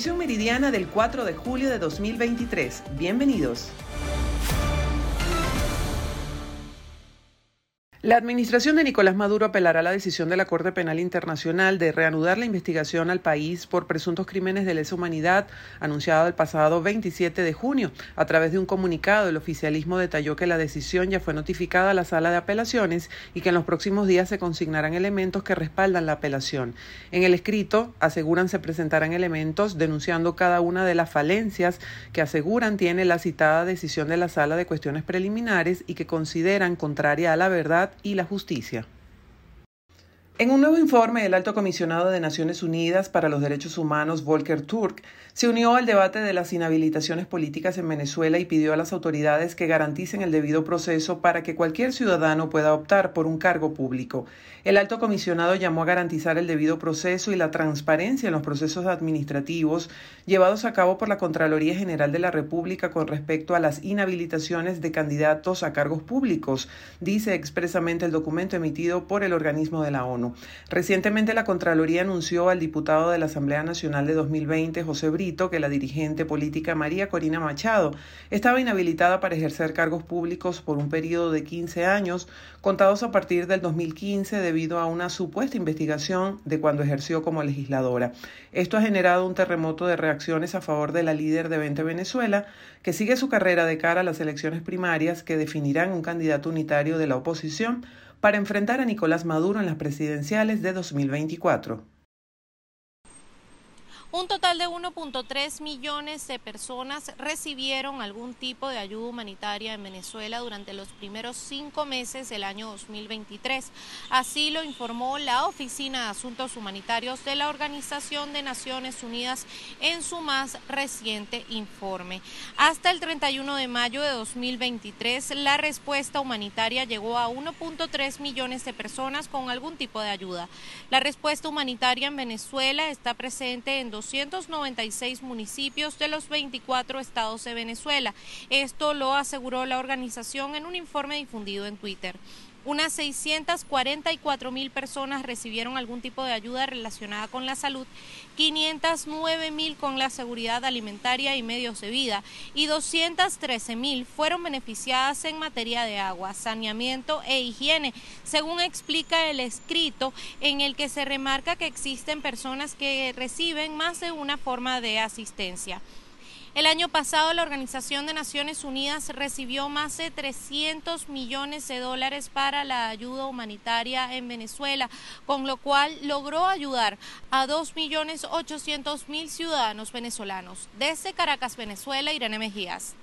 Edición meridiana del 4 de julio de 2023. Bienvenidos. La administración de Nicolás Maduro apelará a la decisión de la Corte Penal Internacional de reanudar la investigación al país por presuntos crímenes de lesa humanidad anunciada el pasado 27 de junio. A través de un comunicado, el oficialismo detalló que la decisión ya fue notificada a la sala de apelaciones y que en los próximos días se consignarán elementos que respaldan la apelación. En el escrito, aseguran se presentarán elementos denunciando cada una de las falencias que aseguran tiene la citada decisión de la sala de cuestiones preliminares y que consideran contraria a la verdad y la justicia. En un nuevo informe, el alto comisionado de Naciones Unidas para los Derechos Humanos, Volker Turk, se unió al debate de las inhabilitaciones políticas en Venezuela y pidió a las autoridades que garanticen el debido proceso para que cualquier ciudadano pueda optar por un cargo público. El alto comisionado llamó a garantizar el debido proceso y la transparencia en los procesos administrativos llevados a cabo por la Contraloría General de la República con respecto a las inhabilitaciones de candidatos a cargos públicos, dice expresamente el documento emitido por el organismo de la ONU. Recientemente la Contraloría anunció al diputado de la Asamblea Nacional de 2020, José Brito, que la dirigente política María Corina Machado estaba inhabilitada para ejercer cargos públicos por un periodo de 15 años, contados a partir del 2015 debido a una supuesta investigación de cuando ejerció como legisladora. Esto ha generado un terremoto de reacciones a favor de la líder de 20 Venezuela, que sigue su carrera de cara a las elecciones primarias que definirán un candidato unitario de la oposición para enfrentar a Nicolás Maduro en las presidenciales de 2024. Un total de 1.3 millones de personas recibieron algún tipo de ayuda humanitaria en Venezuela durante los primeros cinco meses del año 2023. Así lo informó la Oficina de Asuntos Humanitarios de la Organización de Naciones Unidas en su más reciente informe. Hasta el 31 de mayo de 2023, la respuesta humanitaria llegó a 1.3 millones de personas con algún tipo de ayuda. La respuesta humanitaria en Venezuela está presente en 296 municipios de los 24 estados de Venezuela. Esto lo aseguró la organización en un informe difundido en Twitter. Unas 644 mil personas recibieron algún tipo de ayuda relacionada con la salud, 509 mil con la seguridad alimentaria y medios de vida y 213 mil fueron beneficiadas en materia de agua, saneamiento e higiene, según explica el escrito en el que se remarca que existen personas que reciben más de una forma de asistencia. El año pasado la Organización de Naciones Unidas recibió más de 300 millones de dólares para la ayuda humanitaria en Venezuela, con lo cual logró ayudar a 2.800.000 ciudadanos venezolanos. Desde Caracas, Venezuela, Irene Mejías.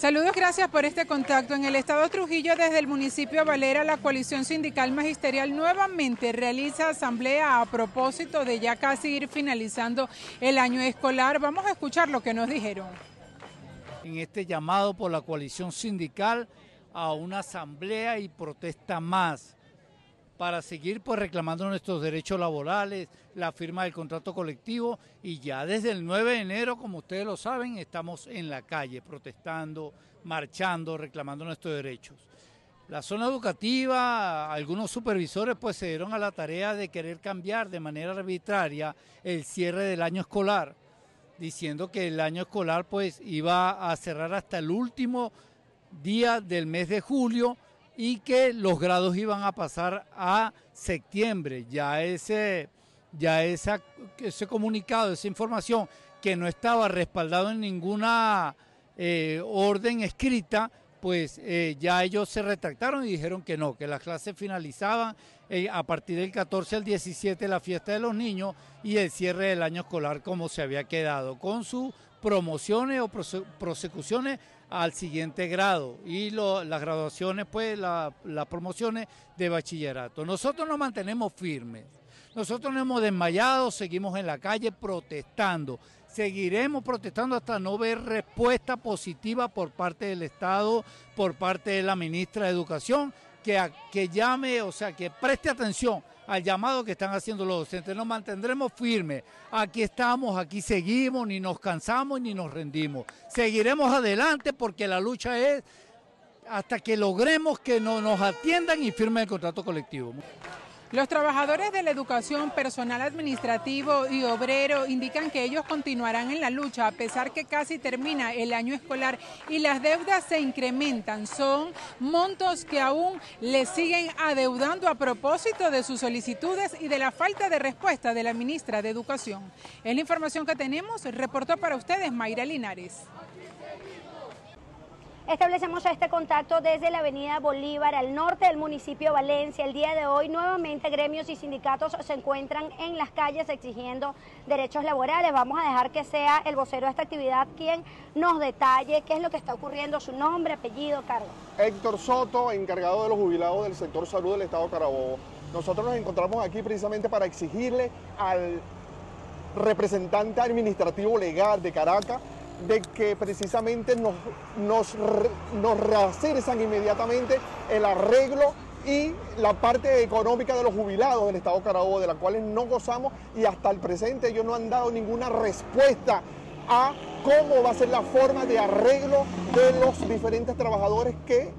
Saludos, gracias por este contacto. En el estado Trujillo, desde el municipio Valera, la coalición sindical magisterial nuevamente realiza asamblea a propósito de ya casi ir finalizando el año escolar. Vamos a escuchar lo que nos dijeron. En este llamado por la coalición sindical a una asamblea y protesta más para seguir pues reclamando nuestros derechos laborales, la firma del contrato colectivo y ya desde el 9 de enero, como ustedes lo saben, estamos en la calle protestando, marchando, reclamando nuestros derechos. La zona educativa, algunos supervisores pues se dieron a la tarea de querer cambiar de manera arbitraria el cierre del año escolar, diciendo que el año escolar pues iba a cerrar hasta el último día del mes de julio y que los grados iban a pasar a septiembre. Ya ese, ya esa, ese comunicado, esa información que no estaba respaldado en ninguna eh, orden escrita, pues eh, ya ellos se retractaron y dijeron que no, que las clases finalizaban eh, a partir del 14 al 17 la fiesta de los niños y el cierre del año escolar como se había quedado, con sus promociones o prosecuciones al siguiente grado. Y las graduaciones, pues las promociones de bachillerato. Nosotros nos mantenemos firmes, nosotros no hemos desmayado, seguimos en la calle protestando, seguiremos protestando hasta no ver respuesta positiva por parte del Estado, por parte de la ministra de Educación, que, que llame, o sea, que preste atención al llamado que están haciendo los docentes. Nos mantendremos firmes. Aquí estamos, aquí seguimos, ni nos cansamos ni nos rendimos. Seguiremos adelante porque la lucha es hasta que logremos que no nos atiendan y firmen el contrato colectivo. Los trabajadores de la educación, personal administrativo y obrero indican que ellos continuarán en la lucha a pesar que casi termina el año escolar y las deudas se incrementan. Son montos que aún les siguen adeudando a propósito de sus solicitudes y de la falta de respuesta de la ministra de Educación. Es la información que tenemos. Reportó para ustedes Mayra Linares. Establecemos este contacto desde la avenida Bolívar al norte del municipio de Valencia. El día de hoy nuevamente gremios y sindicatos se encuentran en las calles exigiendo derechos laborales. Vamos a dejar que sea el vocero de esta actividad quien nos detalle qué es lo que está ocurriendo, su nombre, apellido, cargo. Héctor Soto, encargado de los jubilados del sector salud del Estado de Carabobo. Nosotros nos encontramos aquí precisamente para exigirle al representante administrativo legal de Caracas de que precisamente nos, nos, inmediatamente el arreglo y la parte económica de los jubilados del Estado Carabobo, de la cual no gozamos y hasta el presente ellos no han dado ninguna respuesta a cómo va a ser la forma de arreglo de los diferentes trabajadores que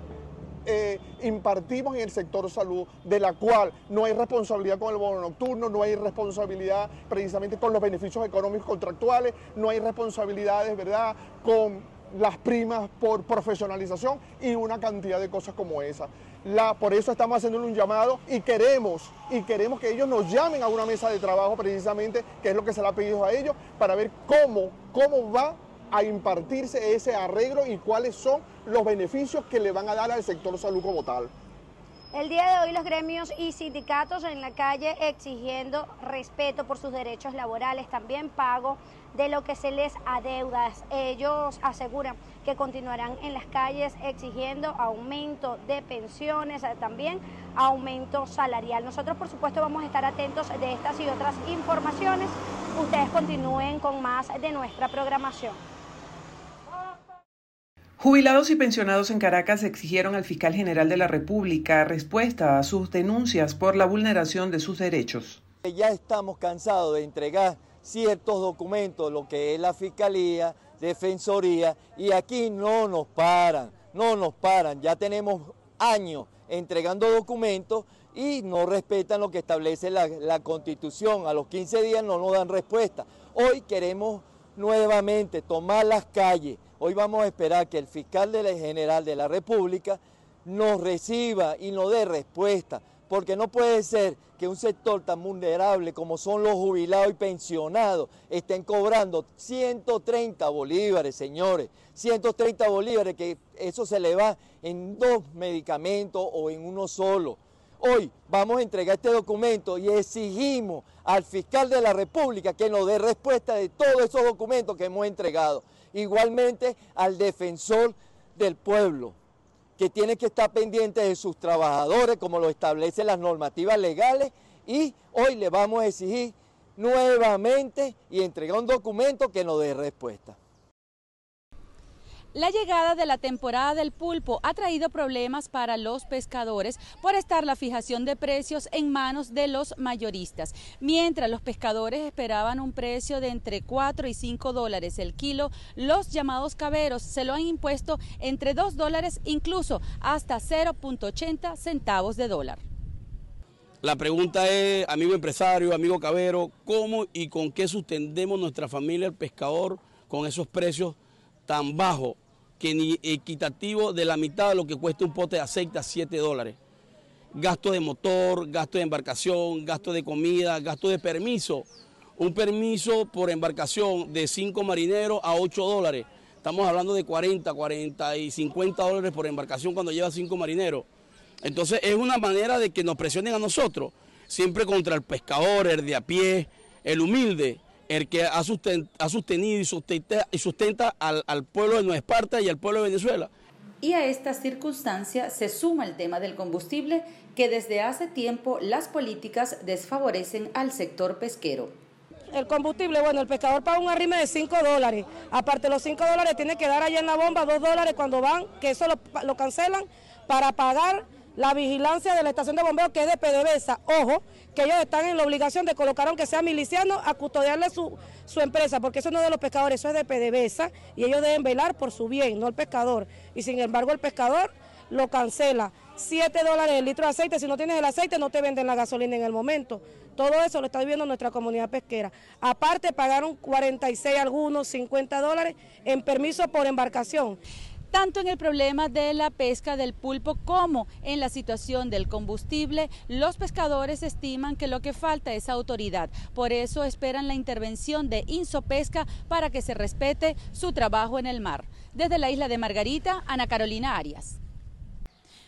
eh, impartimos en el sector salud, de la cual no hay responsabilidad con el bono nocturno, no hay responsabilidad precisamente con los beneficios económicos contractuales, no hay responsabilidades, ¿verdad?, con las primas por profesionalización y una cantidad de cosas como esa. La, por eso estamos haciendo un llamado y queremos, y queremos que ellos nos llamen a una mesa de trabajo precisamente, que es lo que se le ha pedido a ellos, para ver cómo, cómo va a impartirse ese arreglo y cuáles son los beneficios que le van a dar al sector salud como tal. El día de hoy los gremios y sindicatos en la calle exigiendo respeto por sus derechos laborales, también pago de lo que se les adeuda. Ellos aseguran que continuarán en las calles exigiendo aumento de pensiones, también aumento salarial. Nosotros por supuesto vamos a estar atentos de estas y otras informaciones. Ustedes continúen con más de nuestra programación. Jubilados y pensionados en Caracas exigieron al fiscal general de la República respuesta a sus denuncias por la vulneración de sus derechos. Ya estamos cansados de entregar ciertos documentos, lo que es la Fiscalía, Defensoría, y aquí no nos paran, no nos paran. Ya tenemos años entregando documentos y no respetan lo que establece la, la Constitución. A los 15 días no nos dan respuesta. Hoy queremos nuevamente tomar las calles Hoy vamos a esperar que el fiscal general de la República nos reciba y nos dé respuesta, porque no puede ser que un sector tan vulnerable como son los jubilados y pensionados estén cobrando 130 bolívares, señores, 130 bolívares, que eso se le va en dos medicamentos o en uno solo. Hoy vamos a entregar este documento y exigimos al fiscal de la República que nos dé respuesta de todos esos documentos que hemos entregado igualmente al defensor del pueblo, que tiene que estar pendiente de sus trabajadores, como lo establecen las normativas legales, y hoy le vamos a exigir nuevamente y entregar un documento que nos dé respuesta. La llegada de la temporada del pulpo ha traído problemas para los pescadores por estar la fijación de precios en manos de los mayoristas. Mientras los pescadores esperaban un precio de entre 4 y 5 dólares el kilo, los llamados caberos se lo han impuesto entre 2 dólares, incluso hasta 0.80 centavos de dólar. La pregunta es, amigo empresario, amigo cabero, ¿cómo y con qué sustentemos nuestra familia, el pescador, con esos precios tan bajos que ni equitativo de la mitad de lo que cuesta un pote de aceite a 7 dólares. Gasto de motor, gasto de embarcación, gasto de comida, gasto de permiso. Un permiso por embarcación de 5 marineros a 8 dólares. Estamos hablando de 40, 40 y 50 dólares por embarcación cuando lleva 5 marineros. Entonces es una manera de que nos presionen a nosotros, siempre contra el pescador, el de a pie, el humilde el que ha, sostenido y sustenta, y sustenta al, al, pueblo de Nueva Esparta y al pueblo de Venezuela. Y a esta circunstancia se suma el tema del combustible, que desde hace tiempo las políticas desfavorecen al sector pesquero. El combustible, bueno, el pescador paga un arrime de 5 dólares. Aparte de los 5 dólares, tiene que dar allá en la bomba 2 dólares cuando van, que eso lo, lo cancelan para pagar la vigilancia de la estación de bomberos que es de PDVSA. Ojo, que ellos están en la obligación de colocar, aunque sea miliciano, a custodiarle su, su empresa, porque eso no es de los pescadores, eso es de PDVSA y ellos deben velar por su bien, no el pescador. Y sin embargo el pescador lo cancela. 7 dólares el litro de aceite. Si no tienes el aceite, no te venden la gasolina en el momento. Todo eso lo está viviendo nuestra comunidad pesquera. Aparte, pagaron 46 algunos, 50 dólares en permiso por embarcación tanto en el problema de la pesca del pulpo como en la situación del combustible, los pescadores estiman que lo que falta es autoridad. Por eso esperan la intervención de Insopesca para que se respete su trabajo en el mar. Desde la isla de Margarita, Ana Carolina Arias.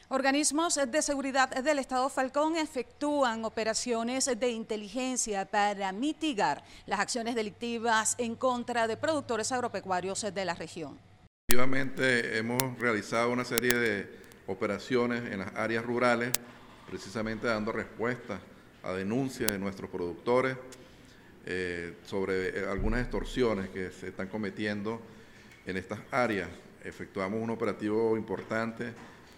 Organismos de seguridad del Estado Falcón efectúan operaciones de inteligencia para mitigar las acciones delictivas en contra de productores agropecuarios de la región. Efectivamente, hemos realizado una serie de operaciones en las áreas rurales, precisamente dando respuesta a denuncias de nuestros productores eh, sobre eh, algunas extorsiones que se están cometiendo en estas áreas. Efectuamos un operativo importante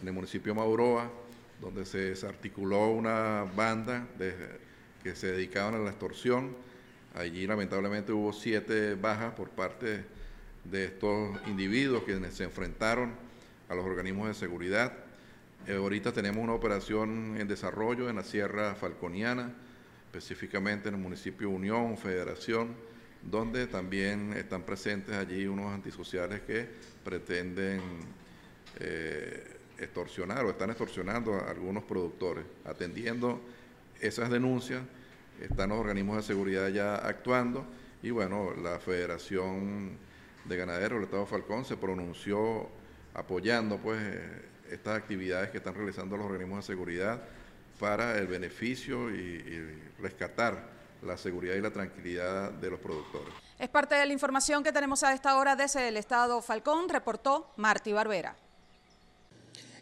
en el municipio de Mauroa, donde se desarticuló una banda que se dedicaban a la extorsión. Allí lamentablemente hubo siete bajas por parte de estos individuos que se enfrentaron a los organismos de seguridad. Eh, ahorita tenemos una operación en desarrollo en la Sierra Falconiana, específicamente en el municipio Unión, Federación, donde también están presentes allí unos antisociales que pretenden eh, extorsionar o están extorsionando a algunos productores. Atendiendo esas denuncias, están los organismos de seguridad ya actuando y bueno, la Federación de Ganaderos del Estado Falcón se pronunció apoyando pues estas actividades que están realizando los organismos de seguridad para el beneficio y, y rescatar la seguridad y la tranquilidad de los productores. Es parte de la información que tenemos a esta hora desde el Estado Falcón, reportó Martí Barbera.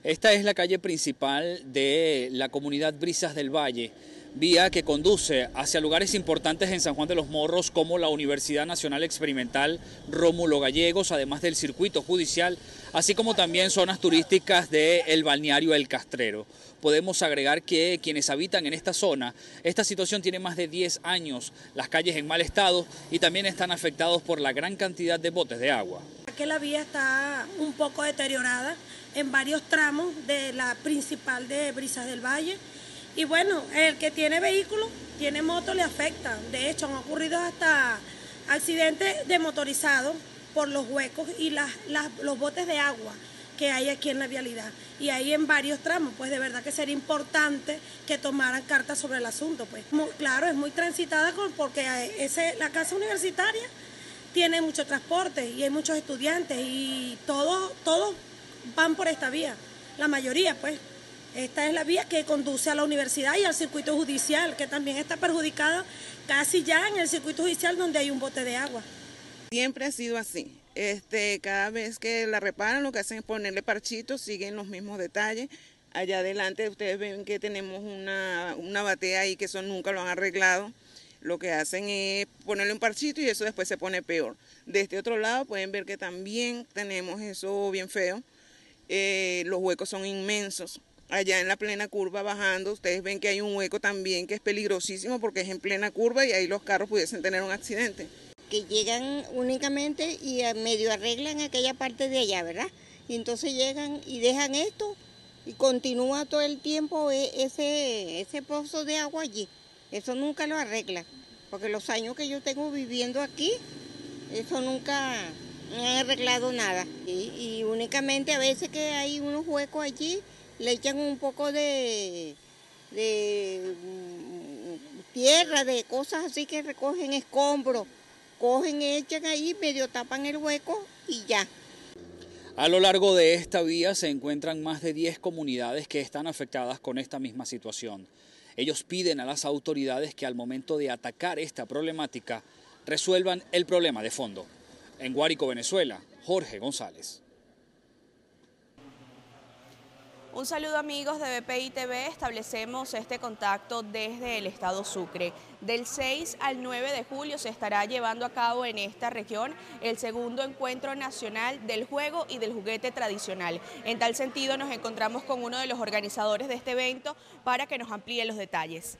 Esta es la calle principal de la comunidad Brisas del Valle, vía que conduce hacia lugares importantes en San Juan de los Morros como la Universidad Nacional Experimental Rómulo Gallegos, además del circuito judicial, así como también zonas turísticas del balneario El Castrero. Podemos agregar que quienes habitan en esta zona, esta situación tiene más de 10 años, las calles en mal estado y también están afectados por la gran cantidad de botes de agua. Aquí la vía está un poco deteriorada en varios tramos de la principal de Brisas del Valle. Y bueno, el que tiene vehículo, tiene moto, le afecta. De hecho, han ocurrido hasta accidentes de motorizados por los huecos y las, los botes de agua que hay aquí en la vialidad. Y hay en varios tramos, pues de verdad que sería importante que tomaran cartas sobre el asunto. Pues claro, es muy transitada porque ese, la casa universitaria tiene mucho transporte y hay muchos estudiantes y todos, todos van por esta vía, la mayoría pues. Esta es la vía que conduce a la universidad y al circuito judicial, que también está perjudicada casi ya en el circuito judicial donde hay un bote de agua. Siempre ha sido así. Este, cada vez que la reparan lo que hacen es ponerle parchitos, siguen los mismos detalles. Allá adelante ustedes ven que tenemos una, una batea ahí que eso nunca lo han arreglado. Lo que hacen es ponerle un parchito y eso después se pone peor. De este otro lado pueden ver que también tenemos eso bien feo eh, los huecos son inmensos. Allá en la plena curva bajando, ustedes ven que hay un hueco también que es peligrosísimo porque es en plena curva y ahí los carros pudiesen tener un accidente. Que llegan únicamente y medio arreglan aquella parte de allá, ¿verdad? Y entonces llegan y dejan esto y continúa todo el tiempo e, ese, ese pozo de agua allí. Eso nunca lo arregla, porque los años que yo tengo viviendo aquí, eso nunca, no han arreglado nada. Y, únicamente a veces que hay unos huecos allí, le echan un poco de, de mm, tierra, de cosas así que recogen escombros. Cogen, echan ahí, medio tapan el hueco y ya. A lo largo de esta vía se encuentran más de 10 comunidades que están afectadas con esta misma situación. Ellos piden a las autoridades que al momento de atacar esta problemática resuelvan el problema de fondo. En Guárico, Venezuela, Jorge González. Un saludo amigos de BPI TV, establecemos este contacto desde el estado Sucre. Del 6 al 9 de julio se estará llevando a cabo en esta región el segundo encuentro nacional del juego y del juguete tradicional. En tal sentido nos encontramos con uno de los organizadores de este evento para que nos amplíe los detalles.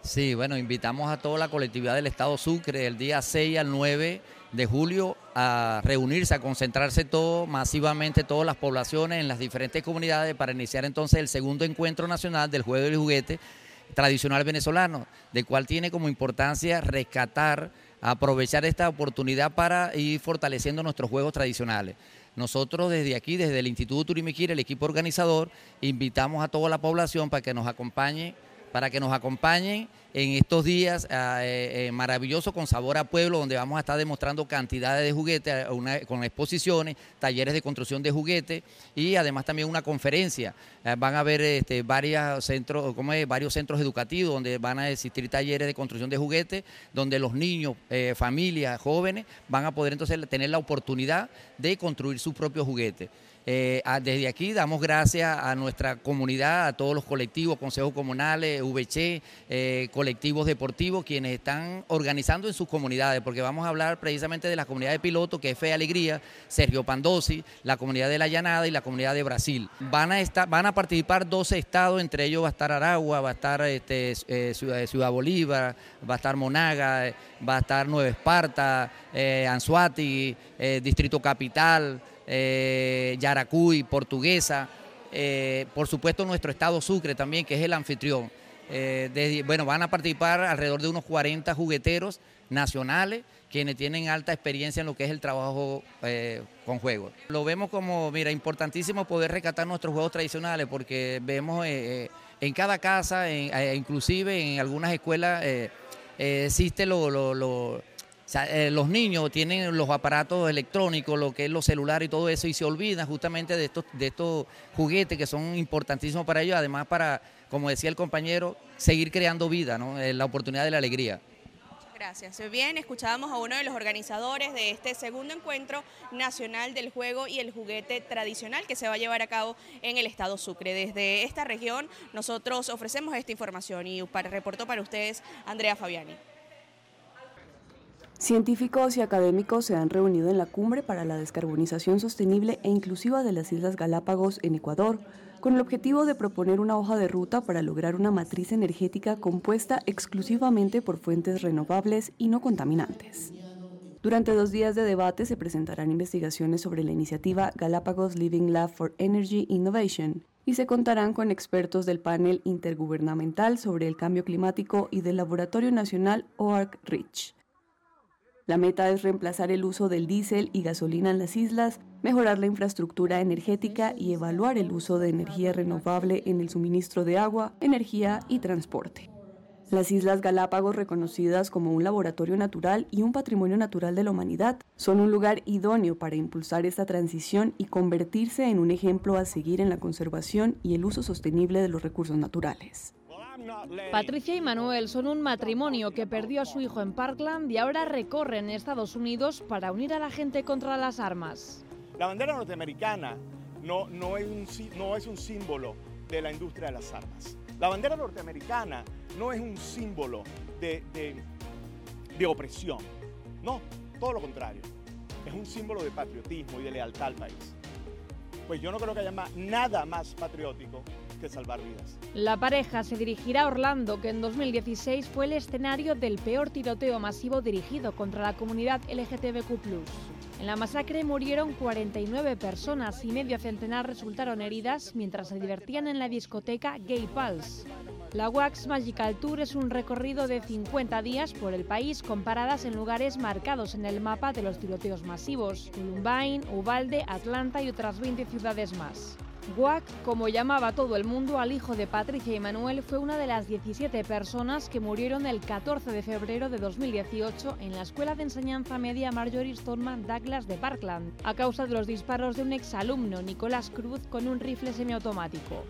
Sí, bueno, invitamos a toda la colectividad del Estado Sucre el día 6 al 9 de julio a reunirse, a concentrarse todo masivamente, todas las poblaciones en las diferentes comunidades para iniciar entonces el segundo encuentro nacional del juego del juguete tradicional venezolano, del cual tiene como importancia rescatar, aprovechar esta oportunidad para ir fortaleciendo nuestros juegos tradicionales. Nosotros desde aquí, desde el Instituto Turimiquira, el equipo organizador, invitamos a toda la población para que nos acompañe para que nos acompañen en estos días ah, eh, eh, maravillosos con sabor a pueblo, donde vamos a estar demostrando cantidades de juguetes, con exposiciones, talleres de construcción de juguetes y además también una conferencia. Ah, van a haber este, varios, centros, varios centros educativos donde van a existir talleres de construcción de juguetes, donde los niños, eh, familias, jóvenes van a poder entonces tener la oportunidad de construir sus propios juguetes. Eh, desde aquí damos gracias a nuestra comunidad, a todos los colectivos, consejos comunales, VC, eh, colectivos deportivos, quienes están organizando en sus comunidades, porque vamos a hablar precisamente de la comunidad de pilotos, que es Fe Alegría, Sergio Pandosi, la comunidad de La Llanada y la comunidad de Brasil. Van a, estar, van a participar 12 estados, entre ellos va a estar Aragua, va a estar este, eh, Ciudad, Bolívar, va a estar Monaga, va a estar Nueva Esparta, Anzuati, Distrito Capital eh, Yaracuy, Portuguesa, eh, por supuesto nuestro estado Sucre también, que es el anfitrión. Eh, bueno, van a participar alrededor de unos 40 jugueteros nacionales quienes tienen alta experiencia en lo que es el trabajo eh, con juegos. Lo vemos como, mira, importantísimo poder rescatar nuestros juegos tradicionales porque vemos en cada casa, inclusive en algunas escuelas, existe lo, lo eh, los niños tienen los aparatos electrónicos, lo que es los celulares y todo eso, y se olvidan justamente de de estos juguetes que son importantísimos para ellos, además para, como decía el compañero, seguir creando vida, ¿no? Eh, la oportunidad de la alegría. Gracias. Bien, escuchábamos a uno de los organizadores de este segundo encuentro nacional del juego y el juguete tradicional que se va a llevar a cabo en el estado Sucre. Desde esta región nosotros ofrecemos esta información y para, reportó para ustedes Andrea Fabiani. Científicos y académicos se han reunido en la cumbre para la descarbonización sostenible e inclusiva de las Islas Galápagos en Ecuador, con el objetivo de proponer una hoja de ruta para lograr una matriz energética compuesta exclusivamente por fuentes renovables y no contaminantes. Durante dos días de debate se presentarán investigaciones sobre la iniciativa Galápagos Living Lab for Energy Innovation y se contarán con expertos del panel intergubernamental sobre el cambio climático y del Laboratorio Nacional OARC Rich. La meta es reemplazar el uso del diésel y gasolina en las islas, mejorar la infraestructura energética y evaluar el uso de energía renovable en el suministro de agua, energía y transporte. Las Islas Galápagos, reconocidas como un laboratorio natural y un patrimonio natural de la humanidad, son un lugar idóneo para impulsar esta transición y convertirse en un ejemplo a seguir en la conservación y el uso sostenible de los recursos naturales. Patricia y Manuel son un matrimonio que perdió a su hijo en Parkland y ahora recorren Estados Unidos para unir a la gente contra las armas. La bandera norteamericana no, no, es, un, no es un símbolo de la industria de las armas. La bandera norteamericana no es un símbolo de, de opresión. No, todo lo contrario. Es un símbolo de patriotismo y de lealtad al país. Pues yo no creo que haya nada más patriótico La pareja se dirigirá a Orlando, que en 2016 fue el escenario del peor tiroteo masivo dirigido contra la comunidad LGTBQ. En la masacre murieron 49 personas y medio centenar resultaron heridas mientras se divertían en la discoteca Gay Pulse. La Wax Magical Tour es un recorrido de 50 días por el país con paradas en lugares marcados en el mapa de los tiroteos masivos, Columbine, Uvalde, Atlanta y otras 20 ciudades más. Guac, como llamaba todo el mundo al hijo de Patricia y Manuel, fue una de las 17 personas que murieron el 14 de febrero de 2018 en la escuela de enseñanza media Marjorie Stoneman Douglas de Parkland, a causa de los disparos de un exalumno, Nicolás Cruz, con un rifle semiautomático.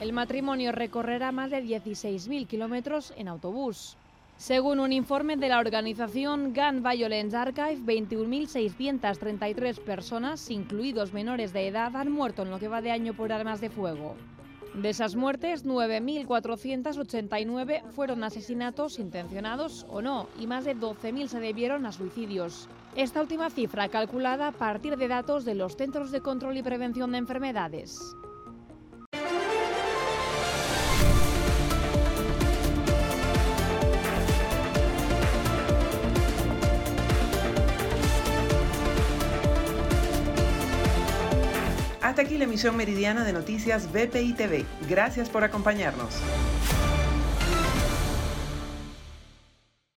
El matrimonio recorrerá más de 16.000 kilómetros en autobús. Según un informe de la organización Gun Violence Archive, 21.633 personas, incluidos menores de edad, han muerto en lo que va de año por armas de fuego. De esas muertes, 9.489 fueron asesinatos intencionados o no, y más de 12.000 se debieron a suicidios. Esta última cifra calculada a partir de datos de los Centros de Control y Prevención de Enfermedades. Hasta aquí la emisión meridiana de noticias BPI TV. Gracias por acompañarnos.